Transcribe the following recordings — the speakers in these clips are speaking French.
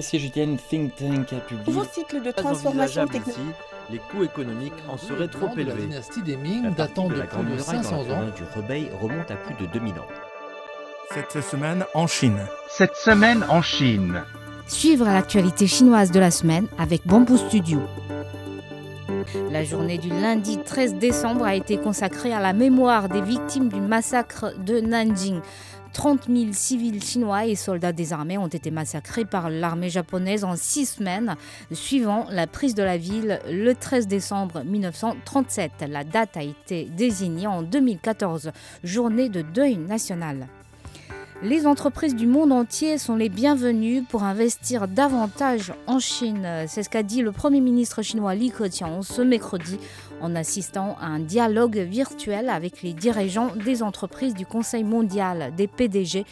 Julienne Think Tank a publié. Nouveau cycle de transformation technologique. Les coûts économiques en seraient trop La élevés. dynastie des Ming datant de, la plus de Muraille dans 500 la ans. du Rebei remonte à plus de 2000 ans. Cette semaine en Chine. Cette semaine en Chine. Suivre l'actualité chinoise de la semaine avec Bamboo Studio. La journée du lundi 13 décembre a été consacrée à la mémoire des victimes du massacre de Nanjing. 30 000 civils chinois et soldats des armées ont été massacrés par l'armée japonaise en six semaines, suivant la prise de la ville le 13 décembre 1937. La date a été désignée en 2014, journée de deuil national. Les entreprises du monde entier sont les bienvenues pour investir davantage en Chine. C'est ce qu'a dit le Premier ministre chinois Li Keqiang ce mercredi en assistant à un dialogue virtuel avec les dirigeants des entreprises du Conseil mondial des PDG.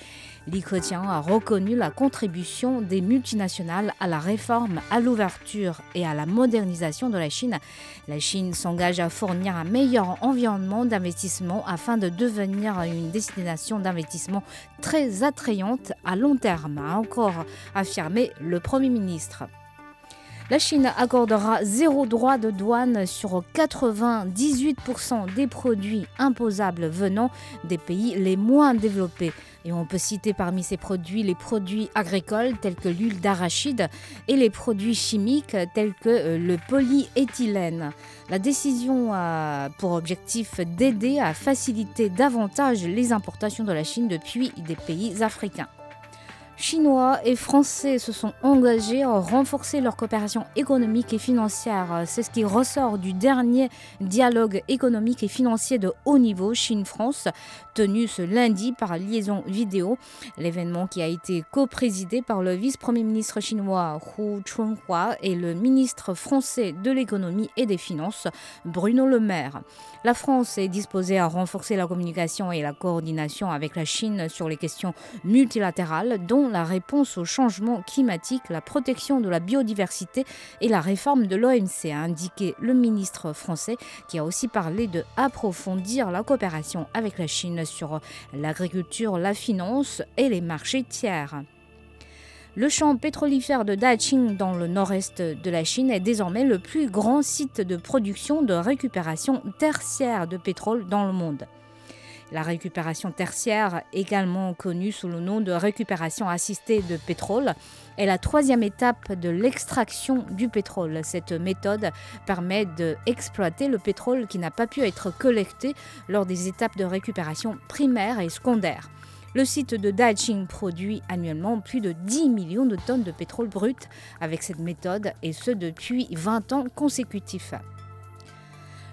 Li Keqiang a reconnu la contribution des multinationales à la réforme, à l'ouverture et à la modernisation de la Chine. La Chine s'engage à fournir un meilleur environnement d'investissement afin de devenir une destination d'investissement très attrayante à long terme, a encore affirmé le Premier ministre. La Chine accordera zéro droit de douane sur 98% des produits imposables venant des pays les moins développés. Et on peut citer parmi ces produits les produits agricoles tels que l'huile d'arachide et les produits chimiques tels que euh, le polyéthylène. La décision a pour objectif d'aider à faciliter davantage les importations de la Chine depuis des pays africains. Chinois et Français se sont engagés à renforcer leur coopération économique et financière. C'est ce qui ressort du dernier dialogue économique et financier de haut niveau Chine-France, tenu ce lundi par liaison vidéo. L'événement qui a été co-présidé par le vice-premier ministre chinois Hu Chunhua et le ministre français de l'économie et des finances Bruno Le Maire. La France est disposée à renforcer la communication et la coordination avec la Chine sur les questions multilatérales, dont la réponse au changement climatique, la protection de la biodiversité et la réforme de l'OMC, a indiqué le ministre français, qui a aussi parlé de approfondir la coopération avec la Chine sur l'agriculture, la finance et les marchés tiers. Le champ pétrolifère de Daqing dans le nord-est de la Chine est désormais le plus grand site de production de récupération tertiaire de pétrole dans le monde. La récupération tertiaire, également connue sous le nom de récupération assistée de pétrole, est la troisième étape de l'extraction du pétrole. Cette méthode permet d'exploiter le pétrole qui n'a pas pu être collecté lors des étapes de récupération primaire et secondaire. Le site de Daqing produit annuellement plus de 10 millions de tonnes de pétrole brut avec cette méthode et ce depuis 20 ans consécutifs.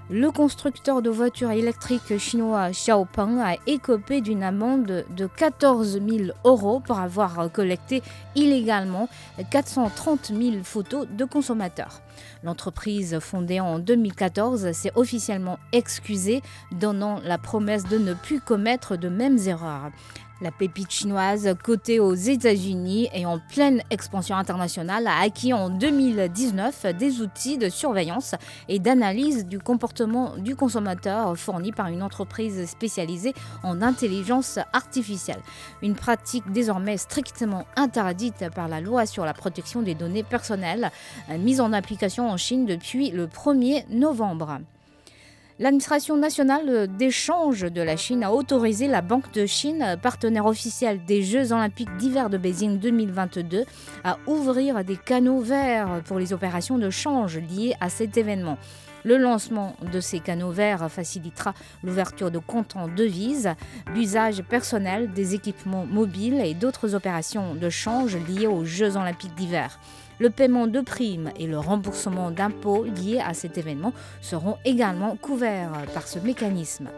Le constructeur de voitures électriques chinois Xiaopeng a écopé d'une amende de 14 000 euros pour avoir collecté illégalement 430 000 photos de consommateurs. L'entreprise fondée en 2014 s'est officiellement excusée, donnant la promesse de ne plus commettre de mêmes erreurs. La pépite chinoise, cotée aux États-Unis et en pleine expansion internationale, a acquis en 2019 des outils de surveillance et d'analyse du comportement du consommateur fournis par une entreprise spécialisée en intelligence artificielle. Une pratique désormais strictement interdite par la loi sur la protection des données personnelles, mise en application en Chine depuis le 1er novembre. L'administration nationale d'échange de la Chine a autorisé la Banque de Chine, partenaire officiel des Jeux olympiques d'hiver de Beijing 2022, à ouvrir des canaux verts pour les opérations de change liées à cet événement. Le lancement de ces canaux verts facilitera l'ouverture de comptes en devises, l'usage personnel des équipements mobiles et d'autres opérations de change liées aux Jeux olympiques d'hiver. Le paiement de primes et le remboursement d'impôts liés à cet événement seront également couverts par ce mécanisme.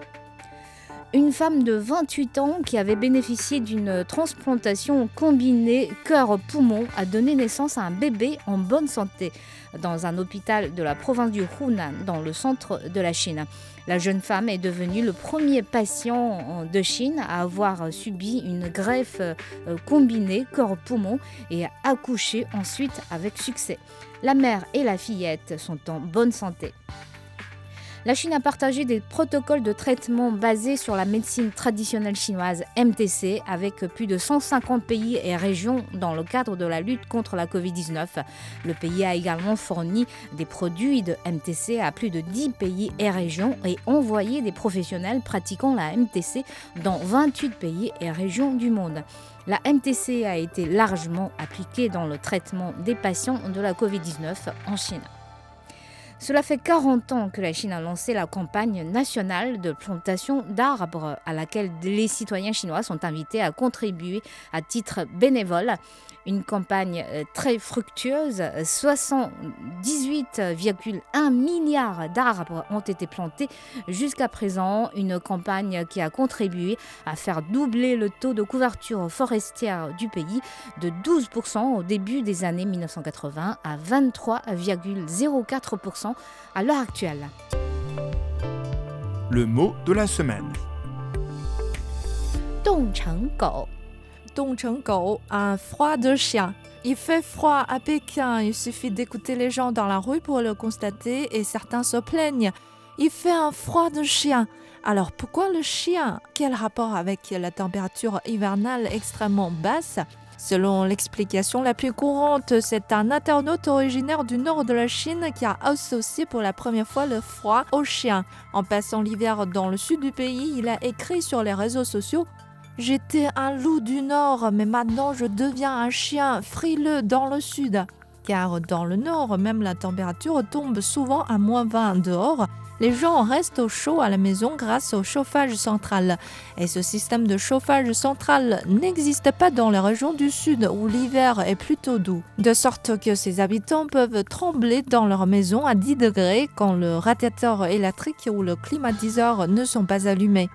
Une femme de 28 ans qui avait bénéficié d'une transplantation combinée cœur-poumon a donné naissance à un bébé en bonne santé dans un hôpital de la province du Hunan, dans le centre de la Chine. La jeune femme est devenue le premier patient de Chine à avoir subi une greffe combinée corps-poumon et a accouché ensuite avec succès. La mère et la fillette sont en bonne santé. La Chine a partagé des protocoles de traitement basés sur la médecine traditionnelle chinoise MTC avec plus de 150 pays et régions dans le cadre de la lutte contre la Covid-19. Le pays a également fourni des produits de MTC à plus de 10 pays et régions et envoyé des professionnels pratiquant la MTC dans 28 pays et régions du monde. La MTC a été largement appliquée dans le traitement des patients de la Covid-19 en Chine. Cela fait 40 ans que la Chine a lancé la campagne nationale de plantation d'arbres à laquelle les citoyens chinois sont invités à contribuer à titre bénévole. Une campagne euh, très fructueuse. 78,1 milliards d'arbres ont été plantés jusqu'à présent. Une campagne qui a contribué à faire doubler le taux de couverture forestière du pays de 12% au début des années 1980 à 23,04% à l'heure actuelle. Le mot de la semaine. un froid de chien. Il fait froid à Pékin, il suffit d'écouter les gens dans la rue pour le constater et certains se plaignent. Il fait un froid de chien. Alors pourquoi le chien? Quel rapport avec la température hivernale extrêmement basse? Selon l'explication la plus courante, c'est un internaute originaire du nord de la Chine qui a associé pour la première fois le froid au chien. En passant l'hiver dans le sud du pays, il a écrit sur les réseaux sociaux J'étais un loup du nord, mais maintenant je deviens un chien frileux dans le sud. Car dans le nord, même la température tombe souvent à moins 20 dehors les gens restent au chaud à la maison grâce au chauffage central. Et ce système de chauffage central n'existe pas dans les régions du sud où l'hiver est plutôt doux. De sorte que ces habitants peuvent trembler dans leur maison à 10 degrés quand le radiateur électrique ou le climatiseur ne sont pas allumés.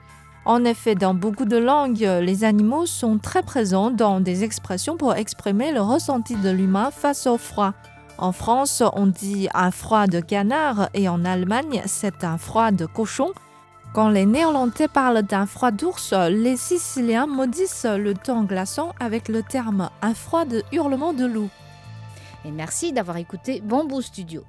En effet, dans beaucoup de langues, les animaux sont très présents dans des expressions pour exprimer le ressenti de l'humain face au froid. En France, on dit un froid de canard et en Allemagne, c'est un froid de cochon. Quand les Néerlandais parlent d'un froid d'ours, les Siciliens maudissent le temps glaçant avec le terme un froid de hurlement de loup. Et merci d'avoir écouté Bamboo Studio.